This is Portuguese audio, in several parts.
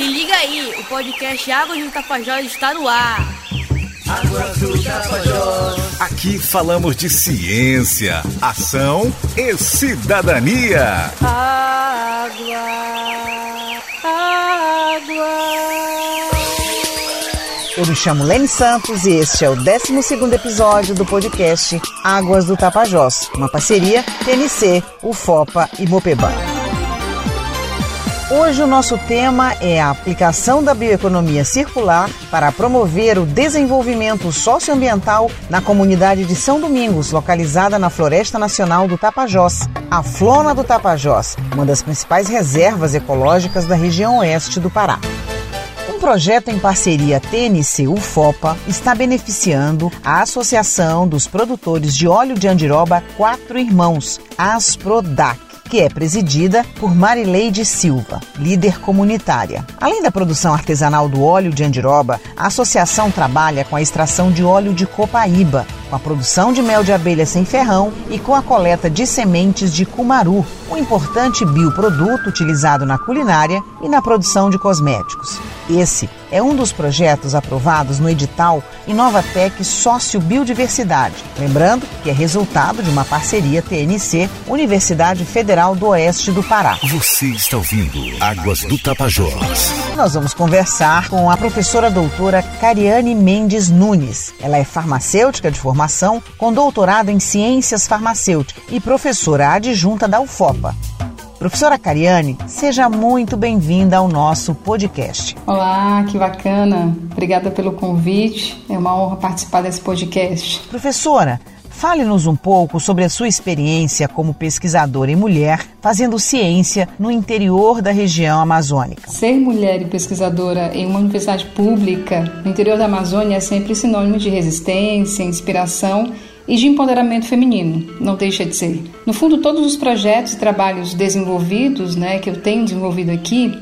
Se liga aí, o podcast Água do Tapajós está no ar. Água do Tapajós. Aqui falamos de ciência, ação e cidadania. Água, água. Eu me chamo Lene Santos e este é o 12 episódio do podcast Águas do Tapajós, uma parceria TNC, UFOPA e Mopeba. Hoje o nosso tema é a aplicação da bioeconomia circular para promover o desenvolvimento socioambiental na comunidade de São Domingos, localizada na Floresta Nacional do Tapajós, a Flona do Tapajós, uma das principais reservas ecológicas da região oeste do Pará. Um projeto em parceria TNC-UFOPA está beneficiando a Associação dos Produtores de Óleo de Andiroba Quatro Irmãos, ASPRODAC que é presidida por Marileide Silva, líder comunitária. Além da produção artesanal do óleo de andiroba, a associação trabalha com a extração de óleo de copaíba, com a produção de mel de abelha sem ferrão e com a coleta de sementes de cumaru, um importante bioproduto utilizado na culinária e na produção de cosméticos. Esse é um dos projetos aprovados no edital Inovatec Sócio Biodiversidade. Lembrando que é resultado de uma parceria TNC Universidade Federal do Oeste do Pará. Você está ouvindo Águas do Tapajós. Nós vamos conversar com a professora doutora Cariane Mendes Nunes. Ela é farmacêutica de formação, com doutorado em ciências farmacêuticas e professora adjunta da UFOPA. Professora Cariane, seja muito bem-vinda ao nosso podcast. Olá, que bacana. Obrigada pelo convite. É uma honra participar desse podcast. Professora, fale-nos um pouco sobre a sua experiência como pesquisadora e mulher fazendo ciência no interior da região amazônica. Ser mulher e pesquisadora em uma universidade pública no interior da Amazônia é sempre sinônimo de resistência, inspiração e de empoderamento feminino, não deixa de ser. No fundo, todos os projetos e trabalhos desenvolvidos, né, que eu tenho desenvolvido aqui,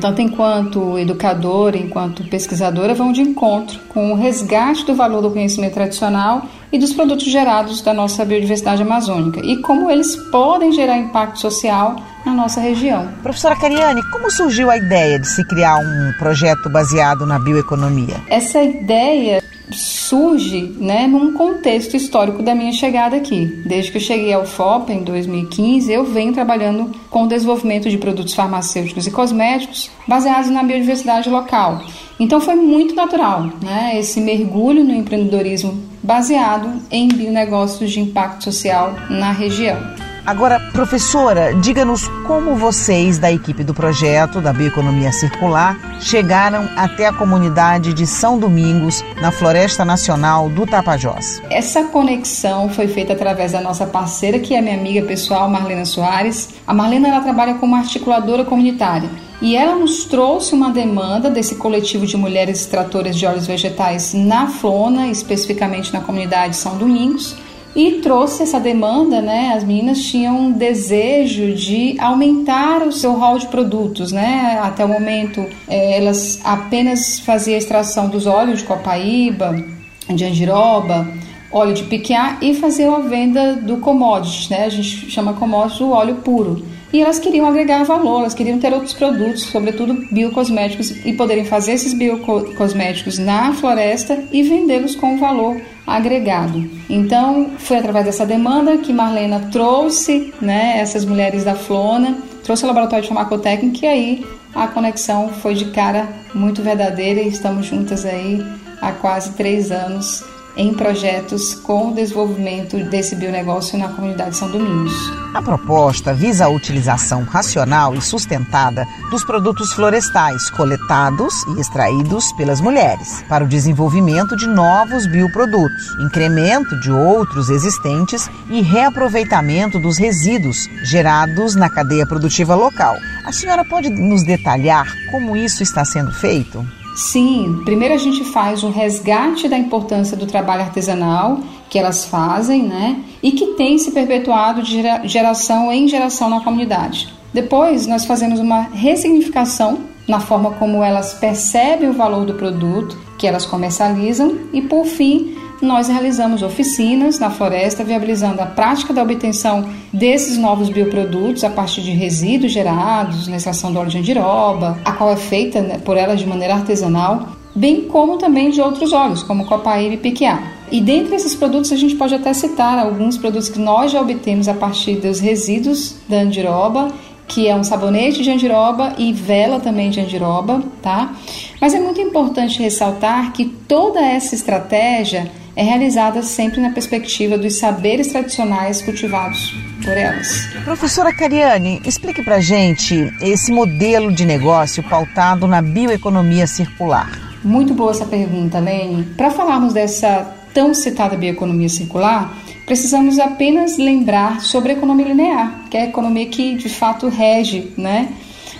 tanto enquanto educadora, enquanto pesquisadora, vão de encontro com o resgate do valor do conhecimento tradicional e dos produtos gerados da nossa biodiversidade amazônica e como eles podem gerar impacto social na nossa região. Professora Cariane, como surgiu a ideia de se criar um projeto baseado na bioeconomia? Essa ideia surge né, num contexto histórico da minha chegada aqui. Desde que eu cheguei ao FOP em 2015, eu venho trabalhando com o desenvolvimento de produtos farmacêuticos e cosméticos baseados na biodiversidade local. Então foi muito natural né, esse mergulho no empreendedorismo baseado em bionegócios de impacto social na região. Agora, professora, diga-nos como vocês da equipe do projeto da Bioeconomia Circular chegaram até a comunidade de São Domingos, na Floresta Nacional do Tapajós. Essa conexão foi feita através da nossa parceira, que é minha amiga pessoal, Marlena Soares. A Marlena ela trabalha como articuladora comunitária. E ela nos trouxe uma demanda desse coletivo de mulheres extratoras de óleos vegetais na Flona, especificamente na comunidade São Domingos, e trouxe essa demanda, né? As meninas tinham um desejo de aumentar o seu rol de produtos, né? Até o momento, é, elas apenas faziam extração dos óleos de copaíba, de andiroba, óleo de piquiá e faziam a venda do commodity, né? A gente chama commodity o óleo puro. E elas queriam agregar valor, elas queriam ter outros produtos, sobretudo biocosméticos, e poderem fazer esses biocosméticos na floresta e vendê-los com valor agregado. Então, foi através dessa demanda que Marlena trouxe né, essas mulheres da Flona, trouxe o laboratório de farmacotécnica e aí a conexão foi de cara muito verdadeira e estamos juntas aí há quase três anos em projetos com o desenvolvimento desse bionegócio na comunidade São Domingos. A proposta visa a utilização racional e sustentada dos produtos florestais coletados e extraídos pelas mulheres para o desenvolvimento de novos bioprodutos, incremento de outros existentes e reaproveitamento dos resíduos gerados na cadeia produtiva local. A senhora pode nos detalhar como isso está sendo feito? Sim, primeiro a gente faz o resgate da importância do trabalho artesanal que elas fazem, né? E que tem se perpetuado de geração em geração na comunidade. Depois nós fazemos uma ressignificação na forma como elas percebem o valor do produto que elas comercializam e por fim nós realizamos oficinas na floresta, viabilizando a prática da obtenção desses novos bioprodutos a partir de resíduos gerados na extração do óleo de andiroba, a qual é feita né, por ela de maneira artesanal, bem como também de outros óleos, como copaíba e piquiá. E dentre esses produtos a gente pode até citar alguns produtos que nós já obtemos a partir dos resíduos da andiroba que é um sabonete de andiroba e vela também de andiroba, tá? Mas é muito importante ressaltar que toda essa estratégia é realizada sempre na perspectiva dos saberes tradicionais cultivados por elas. Professora Cariane, explique pra gente esse modelo de negócio pautado na bioeconomia circular. Muito boa essa pergunta, Lene. Para falarmos dessa tão citada bioeconomia circular, precisamos apenas lembrar sobre a economia linear, que é a economia que de fato rege, né?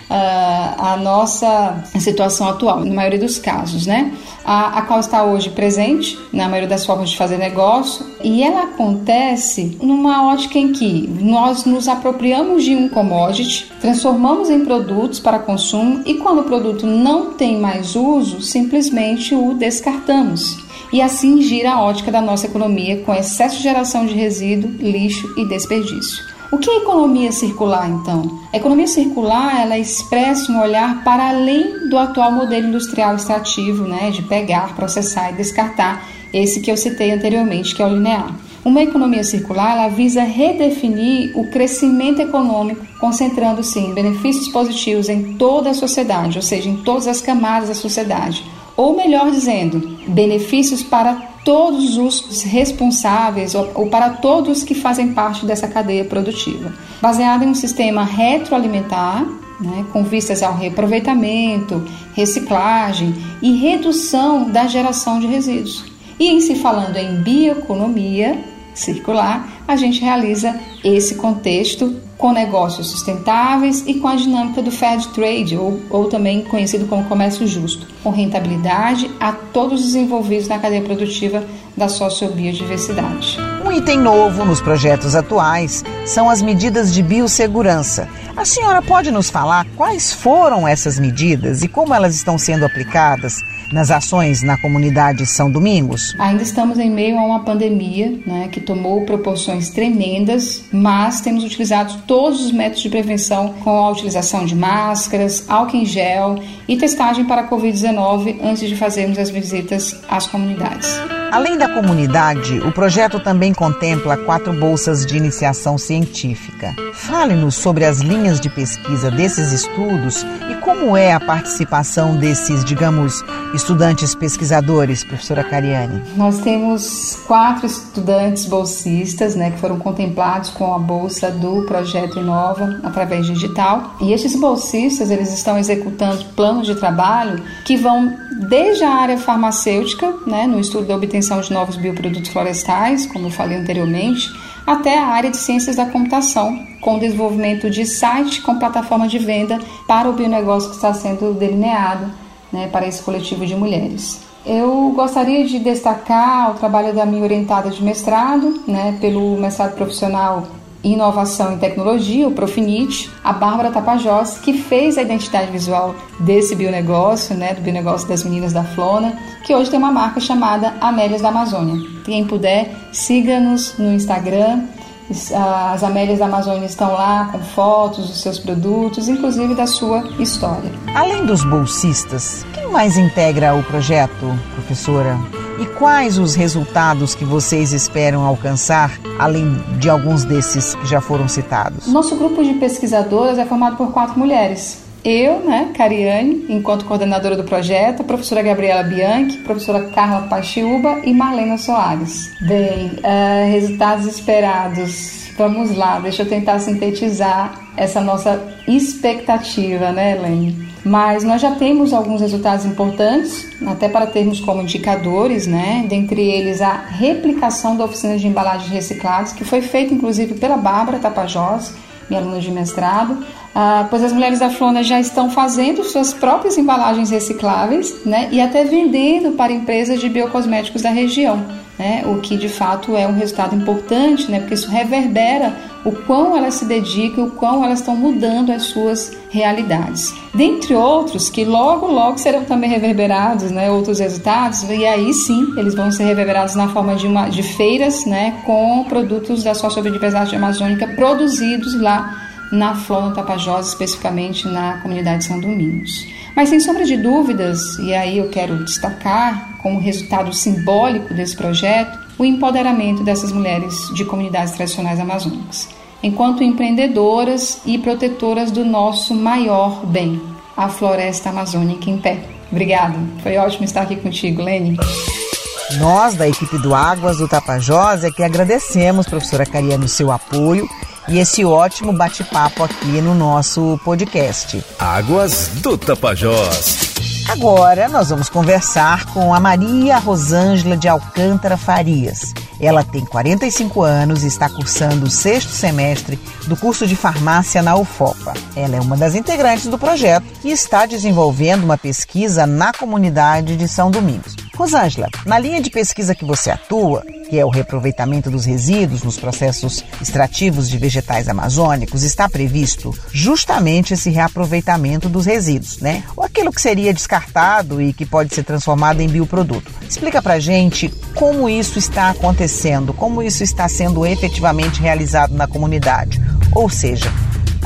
A nossa situação atual, na maioria dos casos, né? A, a qual está hoje presente na maioria das formas de fazer negócio e ela acontece numa ótica em que nós nos apropriamos de um commodity, transformamos em produtos para consumo e quando o produto não tem mais uso, simplesmente o descartamos e assim gira a ótica da nossa economia com excesso de geração de resíduo, lixo e desperdício. O que é economia circular, então? A economia circular ela expressa um olhar para além do atual modelo industrial extrativo, né, de pegar, processar e descartar, esse que eu citei anteriormente, que é o linear. Uma economia circular ela visa redefinir o crescimento econômico, concentrando-se em benefícios positivos em toda a sociedade, ou seja, em todas as camadas da sociedade, ou melhor dizendo, benefícios para todos os responsáveis ou, ou, para todos que fazem parte dessa cadeia produtiva, baseada em um sistema retroalimentar, né, com vistas ao reaproveitamento, reciclagem e redução da geração de resíduos. E em se falando em bioeconomia circular, a gente realiza esse contexto com negócios sustentáveis e com a dinâmica do fair trade, ou, ou também conhecido como comércio justo, com rentabilidade a todos os envolvidos na cadeia produtiva da sociobiodiversidade. Um item novo nos projetos atuais são as medidas de biossegurança. A senhora pode nos falar quais foram essas medidas e como elas estão sendo aplicadas nas ações na comunidade São Domingos? Ainda estamos em meio a uma pandemia né, que tomou proporções tremendas, mas temos utilizado todos os métodos de prevenção com a utilização de máscaras, álcool em gel e testagem para a Covid-19 antes de fazermos as visitas às comunidades. Além da comunidade, o projeto também contempla quatro bolsas de iniciação científica. Fale-nos sobre as linhas de pesquisa desses estudos e como é a participação desses, digamos, estudantes pesquisadores, professora Cariani. Nós temos quatro estudantes bolsistas, né, que foram contemplados com a bolsa do projeto Inova através digital. E estes bolsistas, eles estão executando planos de trabalho que vão desde a área farmacêutica, né, no estudo da obtenção de novos bioprodutos florestais, como eu falei anteriormente, até a área de ciências da computação, com o desenvolvimento de site com plataforma de venda para o bionegócio que está sendo delineado né, para esse coletivo de mulheres. Eu gostaria de destacar o trabalho da minha orientada de mestrado, né, pelo mestrado profissional Inovação em Tecnologia, o Profinit, a Bárbara Tapajós, que fez a identidade visual desse bionegócio, né, do bionegócio das meninas da Flona, que hoje tem uma marca chamada Amélias da Amazônia. Quem puder, siga-nos no Instagram. As Amélias da Amazônia estão lá com fotos dos seus produtos, inclusive da sua história. Além dos bolsistas, quem mais integra o projeto, professora? E quais os resultados que vocês esperam alcançar, além de alguns desses que já foram citados? Nosso grupo de pesquisadoras é formado por quatro mulheres. Eu, né, Cariane, enquanto coordenadora do projeto, a professora Gabriela Bianchi, professora Carla Pachiúba e Marlena Soares. Bem, uh, resultados esperados. Vamos lá, deixa eu tentar sintetizar essa nossa expectativa, né, Helene? Mas nós já temos alguns resultados importantes, até para termos como indicadores, né? Dentre eles a replicação da oficina de embalagens recicladas, que foi feita inclusive pela Bárbara Tapajós, minha aluna de mestrado, ah, pois as mulheres da Flona já estão fazendo suas próprias embalagens recicláveis, né? E até vendendo para empresas de biocosméticos da região. Né, o que de fato é um resultado importante, né, porque isso reverbera o quão elas se dedicam, o quão elas estão mudando as suas realidades. Dentre outros, que logo, logo serão também reverberados, né, outros resultados, e aí sim eles vão ser reverberados na forma de, uma, de feiras né, com produtos da sociobiodiversidade amazônica produzidos lá na Flora Tapajós, especificamente na comunidade de São Domingos. Mas sem sombra de dúvidas, e aí eu quero destacar como resultado simbólico desse projeto, o empoderamento dessas mulheres de comunidades tradicionais amazônicas, enquanto empreendedoras e protetoras do nosso maior bem, a floresta amazônica em pé. Obrigada, foi ótimo estar aqui contigo, Lene. Nós, da equipe do Águas do Tapajós, é que agradecemos, professora Cariano, seu apoio e esse ótimo bate-papo aqui no nosso podcast. Águas do Tapajós. Agora nós vamos conversar com a Maria Rosângela de Alcântara Farias. Ela tem 45 anos e está cursando o sexto semestre do curso de farmácia na UFOPA. Ela é uma das integrantes do projeto e está desenvolvendo uma pesquisa na comunidade de São Domingos. Rosângela, na linha de pesquisa que você atua, que é o reaproveitamento dos resíduos nos processos extrativos de vegetais amazônicos, está previsto justamente esse reaproveitamento dos resíduos, né? Ou aquilo que seria descartado e que pode ser transformado em bioproduto. Explica pra gente como isso está acontecendo, como isso está sendo efetivamente realizado na comunidade. Ou seja,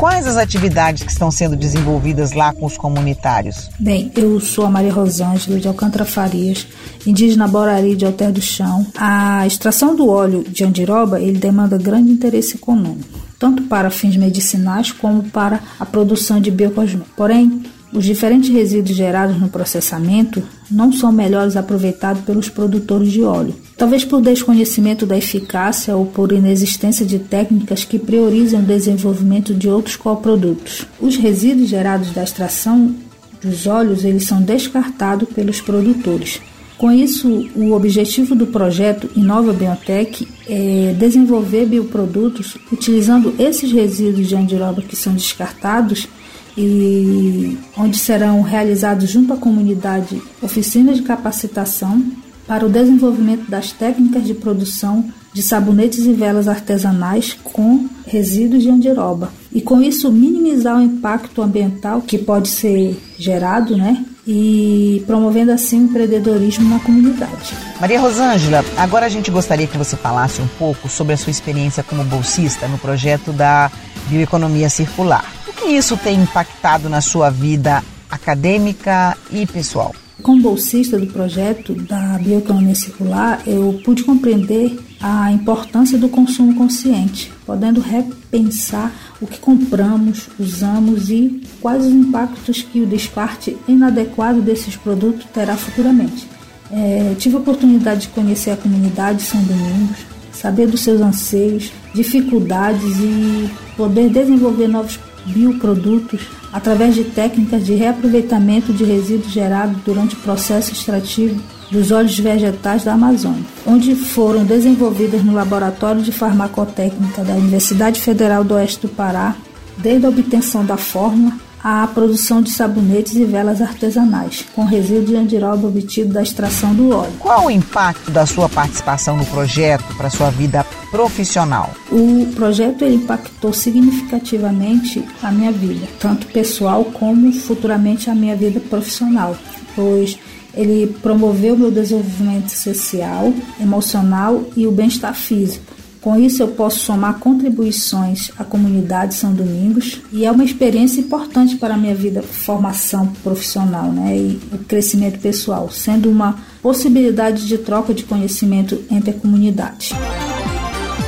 Quais as atividades que estão sendo desenvolvidas lá com os comunitários? Bem, eu sou a Maria Rosângela de Alcântara Farias, indígena Borari de Alter do Chão. A extração do óleo de andiroba, ele demanda grande interesse econômico, tanto para fins medicinais como para a produção de biocosméticos. Porém, os diferentes resíduos gerados no processamento não são melhores aproveitados pelos produtores de óleo. Talvez por desconhecimento da eficácia ou por inexistência de técnicas que priorizem o desenvolvimento de outros coprodutos. Os resíduos gerados da extração dos óleos eles são descartados pelos produtores. Com isso, o objetivo do projeto Inova Biotech é desenvolver bioprodutos utilizando esses resíduos de andiroba que são descartados e onde serão realizados junto à comunidade oficinas de capacitação para o desenvolvimento das técnicas de produção de sabonetes e velas artesanais com resíduos de andiroba. E com isso minimizar o impacto ambiental que pode ser gerado, né? E promovendo assim o empreendedorismo na comunidade. Maria Rosângela, agora a gente gostaria que você falasse um pouco sobre a sua experiência como bolsista no projeto da bioeconomia circular que isso tem impactado na sua vida acadêmica e pessoal? Como bolsista do projeto da bioeconomia circular, eu pude compreender a importância do consumo consciente, podendo repensar o que compramos, usamos e quais os impactos que o descarte inadequado desses produtos terá futuramente. É, tive a oportunidade de conhecer a comunidade São Domingos, saber dos seus anseios, dificuldades e poder desenvolver novos bioprodutos através de técnicas de reaproveitamento de resíduos gerados durante o processo extrativo dos óleos vegetais da Amazônia, onde foram desenvolvidas no Laboratório de Farmacotécnica da Universidade Federal do Oeste do Pará, desde a obtenção da fórmula à produção de sabonetes e velas artesanais, com resíduo de andiroba obtido da extração do óleo. Qual o impacto da sua participação no projeto para a sua vida profissional? O projeto impactou significativamente a minha vida, tanto pessoal como futuramente a minha vida profissional, pois ele promoveu meu desenvolvimento social, emocional e o bem-estar físico com isso, eu posso somar contribuições à comunidade São Domingos e é uma experiência importante para a minha vida, formação profissional né, e o crescimento pessoal, sendo uma possibilidade de troca de conhecimento entre a comunidade.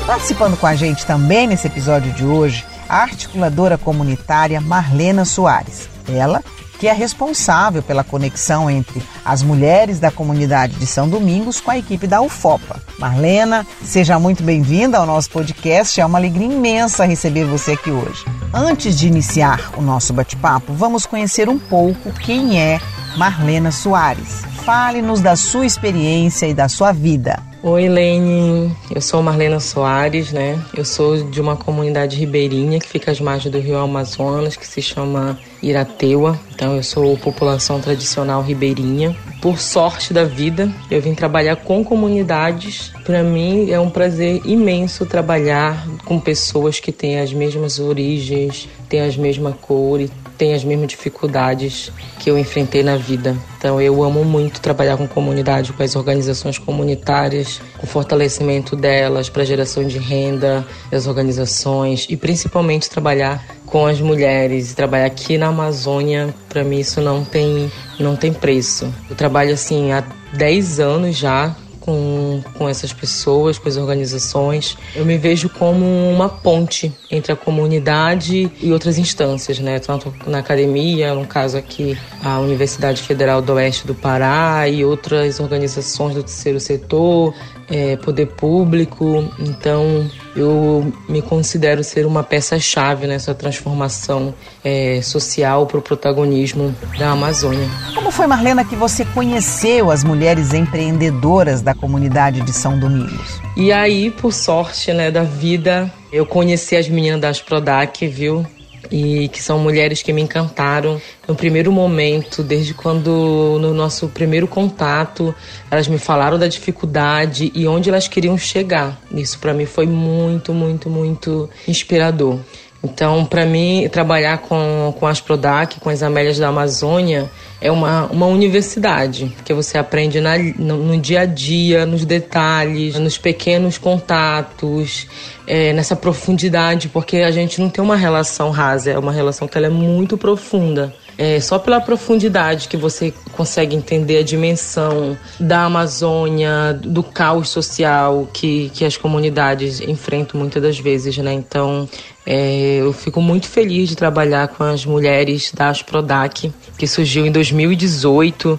Participando com a gente também nesse episódio de hoje, a articuladora comunitária Marlena Soares. Ela que é responsável pela conexão entre as mulheres da comunidade de São Domingos com a equipe da UFOPA. Marlena, seja muito bem-vinda ao nosso podcast. É uma alegria imensa receber você aqui hoje. Antes de iniciar o nosso bate-papo, vamos conhecer um pouco quem é Marlena Soares. Fale-nos da sua experiência e da sua vida. Oi, Lene. Eu sou Marlena Soares, né? Eu sou de uma comunidade ribeirinha que fica às margens do Rio Amazonas, que se chama Irateua. Então, eu sou população tradicional ribeirinha. Por sorte da vida, eu vim trabalhar com comunidades. Para mim é um prazer imenso trabalhar com pessoas que têm as mesmas origens, têm as mesmas cores, têm as mesmas dificuldades que eu enfrentei na vida. Então eu amo muito trabalhar com comunidade, com as organizações comunitárias, com o fortalecimento delas para geração de renda das organizações e principalmente trabalhar com as mulheres, trabalhar aqui na Amazônia, para mim isso não tem não tem preço. Eu trabalho assim há 10 anos já com, com essas pessoas, com as organizações. Eu me vejo como uma ponte entre a comunidade e outras instâncias, né? Tanto na academia, no caso aqui, a Universidade Federal do Oeste do Pará e outras organizações do terceiro setor, é, poder público. Então, eu me considero ser uma peça-chave nessa transformação é, social para o protagonismo da Amazônia. Como foi, Marlena, que você conheceu as mulheres empreendedoras da comunidade de São Domingos? E aí, por sorte né, da vida, eu conheci as meninas das Prodac, viu? E que são mulheres que me encantaram no primeiro momento, desde quando no nosso primeiro contato, elas me falaram da dificuldade e onde elas queriam chegar. Isso para mim foi muito, muito, muito inspirador. Então, para mim, trabalhar com, com as Prodac, com as Amélias da Amazônia, é uma, uma universidade, que você aprende na, no, no dia a dia, nos detalhes, nos pequenos contatos, é, nessa profundidade, porque a gente não tem uma relação rasa, é uma relação que ela é muito profunda. É só pela profundidade que você consegue entender a dimensão da Amazônia, do caos social que, que as comunidades enfrentam muitas das vezes, né? Então, é, eu fico muito feliz de trabalhar com as mulheres da Asprodac, que surgiu em 2018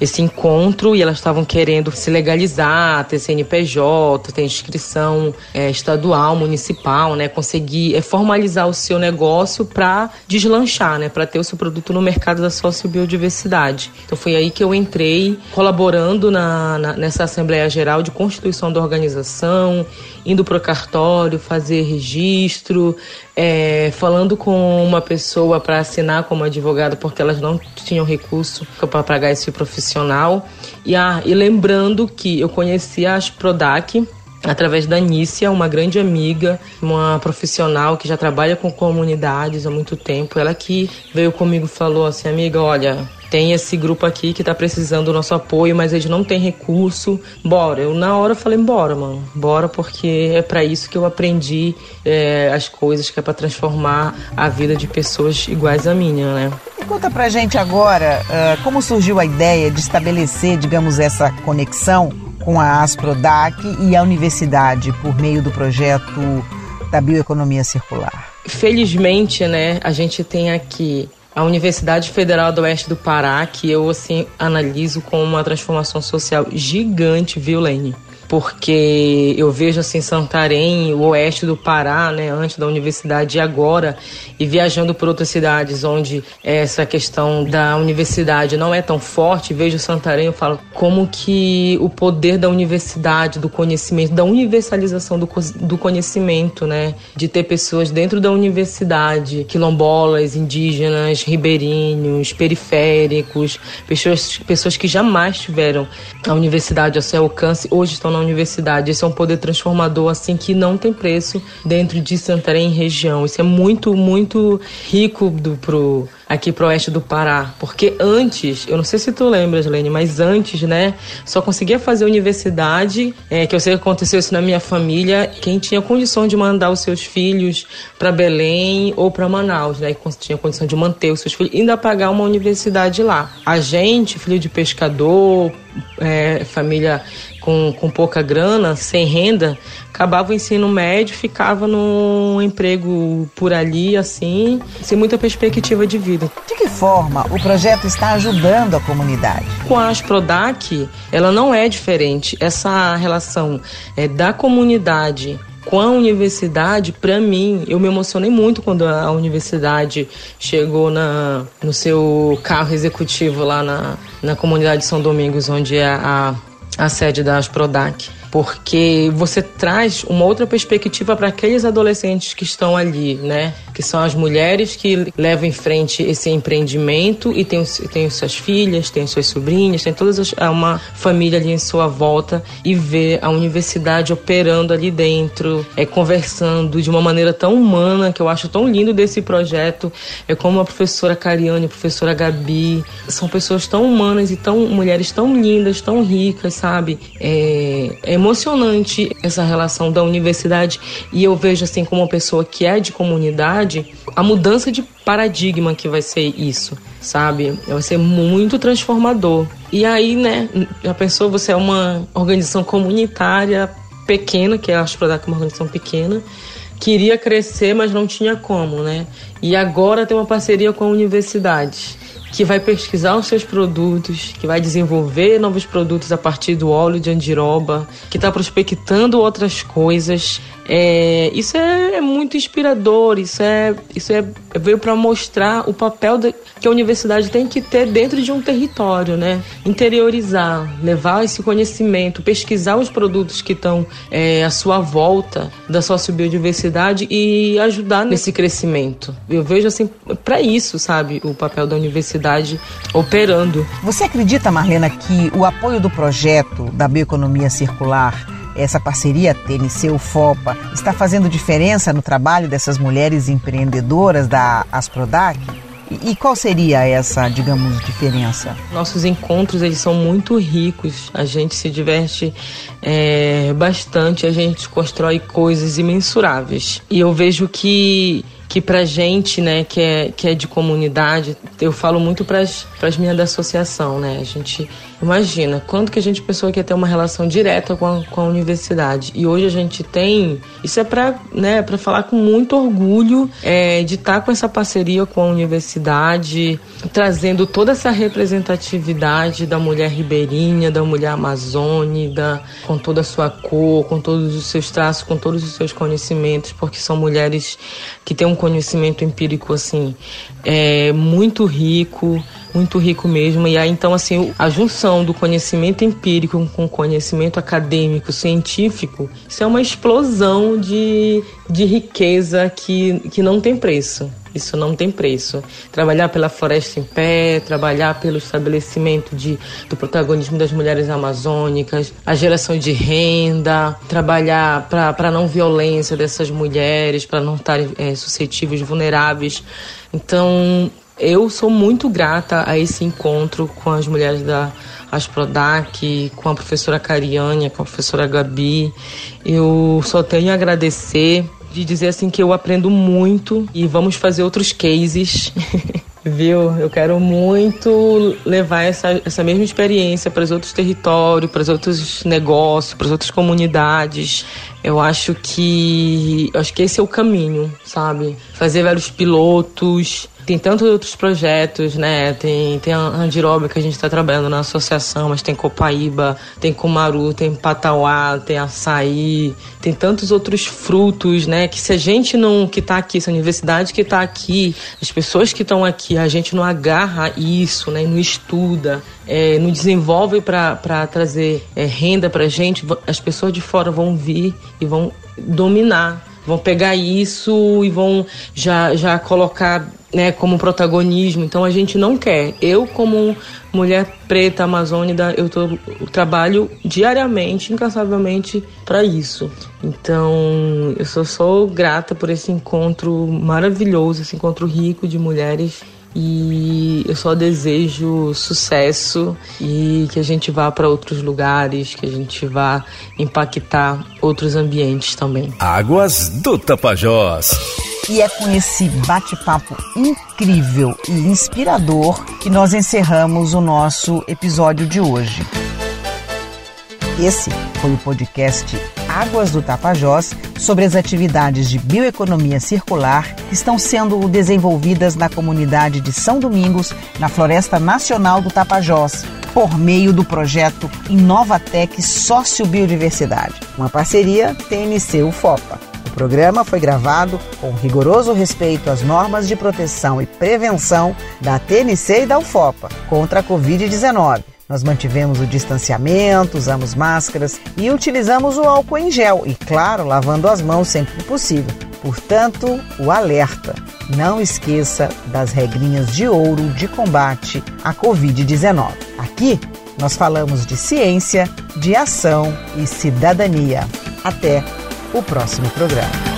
esse encontro e elas estavam querendo se legalizar, ter CNPJ, ter inscrição é, estadual, municipal, né? Conseguir é, formalizar o seu negócio para deslanchar, né? Para ter o seu produto no mercado da sociobiodiversidade. Então foi aí que eu entrei colaborando na, na nessa Assembleia Geral de Constituição da organização, indo para o cartório, fazer registro, é, falando com uma pessoa para assinar como advogado, porque elas não tinham recurso para pagar esse profissional. E, ah, e lembrando que eu conheci a Asprodac através da Nícia, uma grande amiga, uma profissional que já trabalha com comunidades há muito tempo. Ela que veio comigo e falou assim, amiga, olha, tem esse grupo aqui que tá precisando do nosso apoio, mas eles não têm recurso. Bora. Eu na hora falei, bora, mano. Bora, porque é para isso que eu aprendi é, as coisas, que é para transformar a vida de pessoas iguais à minha, né? E conta pra gente agora uh, como surgiu a ideia de estabelecer, digamos, essa conexão com a Asprodac e a universidade por meio do projeto da bioeconomia circular. Felizmente, né, a gente tem aqui a Universidade Federal do Oeste do Pará, que eu assim analiso como uma transformação social gigante, viu, Lene? Porque eu vejo assim Santarém, o oeste do Pará, né, antes da universidade e agora, e viajando por outras cidades onde essa questão da universidade não é tão forte, vejo Santarém, eu falo como que o poder da universidade, do conhecimento, da universalização do, do conhecimento, né, de ter pessoas dentro da universidade, quilombolas, indígenas, ribeirinhos, periféricos, pessoas, pessoas que jamais tiveram a universidade ao seu alcance, hoje estão na universidade. Esse é um poder transformador assim que não tem preço dentro de Santarém região. Isso é muito, muito rico do, pro, aqui pro oeste do Pará. Porque antes, eu não sei se tu lembras, Lene, mas antes, né, só conseguia fazer universidade, é, que eu sei que aconteceu isso na minha família, quem tinha condição de mandar os seus filhos para Belém ou para Manaus, né, que tinha condição de manter os seus filhos, ainda pagar uma universidade lá. A gente, filho de pescador, é, família com, com pouca grana, sem renda, acabava o ensino médio, ficava num emprego por ali, assim, sem muita perspectiva de vida. De que forma o projeto está ajudando a comunidade? Com a Asprodac, ela não é diferente. Essa relação é, da comunidade com a universidade, para mim, eu me emocionei muito quando a universidade chegou na, no seu carro executivo lá na, na comunidade de São Domingos, onde é a, a sede da Asprodac. Porque você traz uma outra perspectiva para aqueles adolescentes que estão ali, né? Que são as mulheres que levam em frente esse empreendimento e tem, tem suas filhas, tem suas sobrinhas, tem toda uma família ali em sua volta e ver a universidade operando ali dentro, é conversando de uma maneira tão humana que eu acho tão lindo desse projeto. É como a professora Cariane, a professora Gabi, são pessoas tão humanas e tão mulheres tão lindas, tão ricas, sabe? É, é emocionante essa relação da universidade e eu vejo assim como uma pessoa que é de comunidade, a mudança de paradigma que vai ser isso, sabe? Vai ser muito transformador. E aí, né, a pessoa você é uma organização comunitária pequena, que é a Asprodac uma organização pequena, queria crescer, mas não tinha como, né? E agora tem uma parceria com a universidade que vai pesquisar os seus produtos, que vai desenvolver novos produtos a partir do óleo de andiroba, que está prospectando outras coisas. É, isso é, é, muito inspirador, isso é, isso é veio para mostrar o papel de, que a universidade tem que ter dentro de um território, né? Interiorizar, levar esse conhecimento, pesquisar os produtos que estão é, à sua volta da sociobiodiversidade e ajudar nesse crescimento. Eu vejo assim para isso, sabe, o papel da universidade operando. Você acredita, Marlena, que o apoio do projeto da bioeconomia circular essa parceria TNC-UFOPA está fazendo diferença no trabalho dessas mulheres empreendedoras da Asprodac? E qual seria essa, digamos, diferença? Nossos encontros eles são muito ricos. A gente se diverte é, bastante. A gente constrói coisas imensuráveis. E eu vejo que que pra gente, né, que é, que é de comunidade, eu falo muito pras, pras minhas da associação, né, a gente Imagina, quanto que a gente pensou que ia ter uma relação direta com a, com a universidade. E hoje a gente tem. Isso é para né, falar com muito orgulho é, de estar tá com essa parceria com a universidade, trazendo toda essa representatividade da mulher ribeirinha, da mulher amazônica, com toda a sua cor, com todos os seus traços, com todos os seus conhecimentos, porque são mulheres que têm um conhecimento empírico assim é, muito rico muito rico mesmo. E aí, então, assim, a junção do conhecimento empírico com conhecimento acadêmico, científico, isso é uma explosão de, de riqueza que, que não tem preço. Isso não tem preço. Trabalhar pela floresta em pé, trabalhar pelo estabelecimento de, do protagonismo das mulheres amazônicas, a geração de renda, trabalhar para a não violência dessas mulheres, para não estarem é, suscetíveis, vulneráveis. Então, eu sou muito grata a esse encontro com as mulheres da Asprodac, com a professora Cariane, com a professora Gabi. Eu só tenho a agradecer de dizer assim que eu aprendo muito e vamos fazer outros cases. Viu? Eu quero muito levar essa, essa mesma experiência para os outros territórios, para os outros negócios, para as outras comunidades. Eu acho que acho que esse é o caminho, sabe? Fazer vários pilotos, tem tantos outros projetos, né? Tem, tem a Andiroba que a gente está trabalhando na associação, mas tem Copaíba, tem Cumaru, tem Patauá, tem Açaí, tem tantos outros frutos, né? Que se a gente não, que está aqui, essa universidade que está aqui, as pessoas que estão aqui, a gente não agarra isso, né? Não estuda, é, não desenvolve para trazer é, renda para gente, as pessoas de fora vão vir e vão dominar vão pegar isso e vão já, já colocar né, como protagonismo. Então a gente não quer. Eu, como mulher preta amazônica, eu, tô, eu trabalho diariamente, incansavelmente para isso. Então eu sou, sou grata por esse encontro maravilhoso, esse encontro rico de mulheres e eu só desejo sucesso e que a gente vá para outros lugares, que a gente vá impactar outros ambientes também. Águas do Tapajós. E é com esse bate-papo incrível e inspirador que nós encerramos o nosso episódio de hoje. Esse foi o podcast Águas do Tapajós sobre as atividades de bioeconomia circular que estão sendo desenvolvidas na comunidade de São Domingos, na Floresta Nacional do Tapajós, por meio do projeto Inovatec Sociobiodiversidade, uma parceria TNC-UFOPA. O programa foi gravado com rigoroso respeito às normas de proteção e prevenção da TNC e da UFOPA contra a Covid-19 Nós mantivemos o distanciamento, usamos máscaras e utilizamos o álcool em gel e, claro, lavando as mãos sempre que possível. Portanto, o alerta: não esqueça das regrinhas de ouro de combate à Covid-19. Aqui nós falamos de ciência, de ação e cidadania. Até o próximo programa.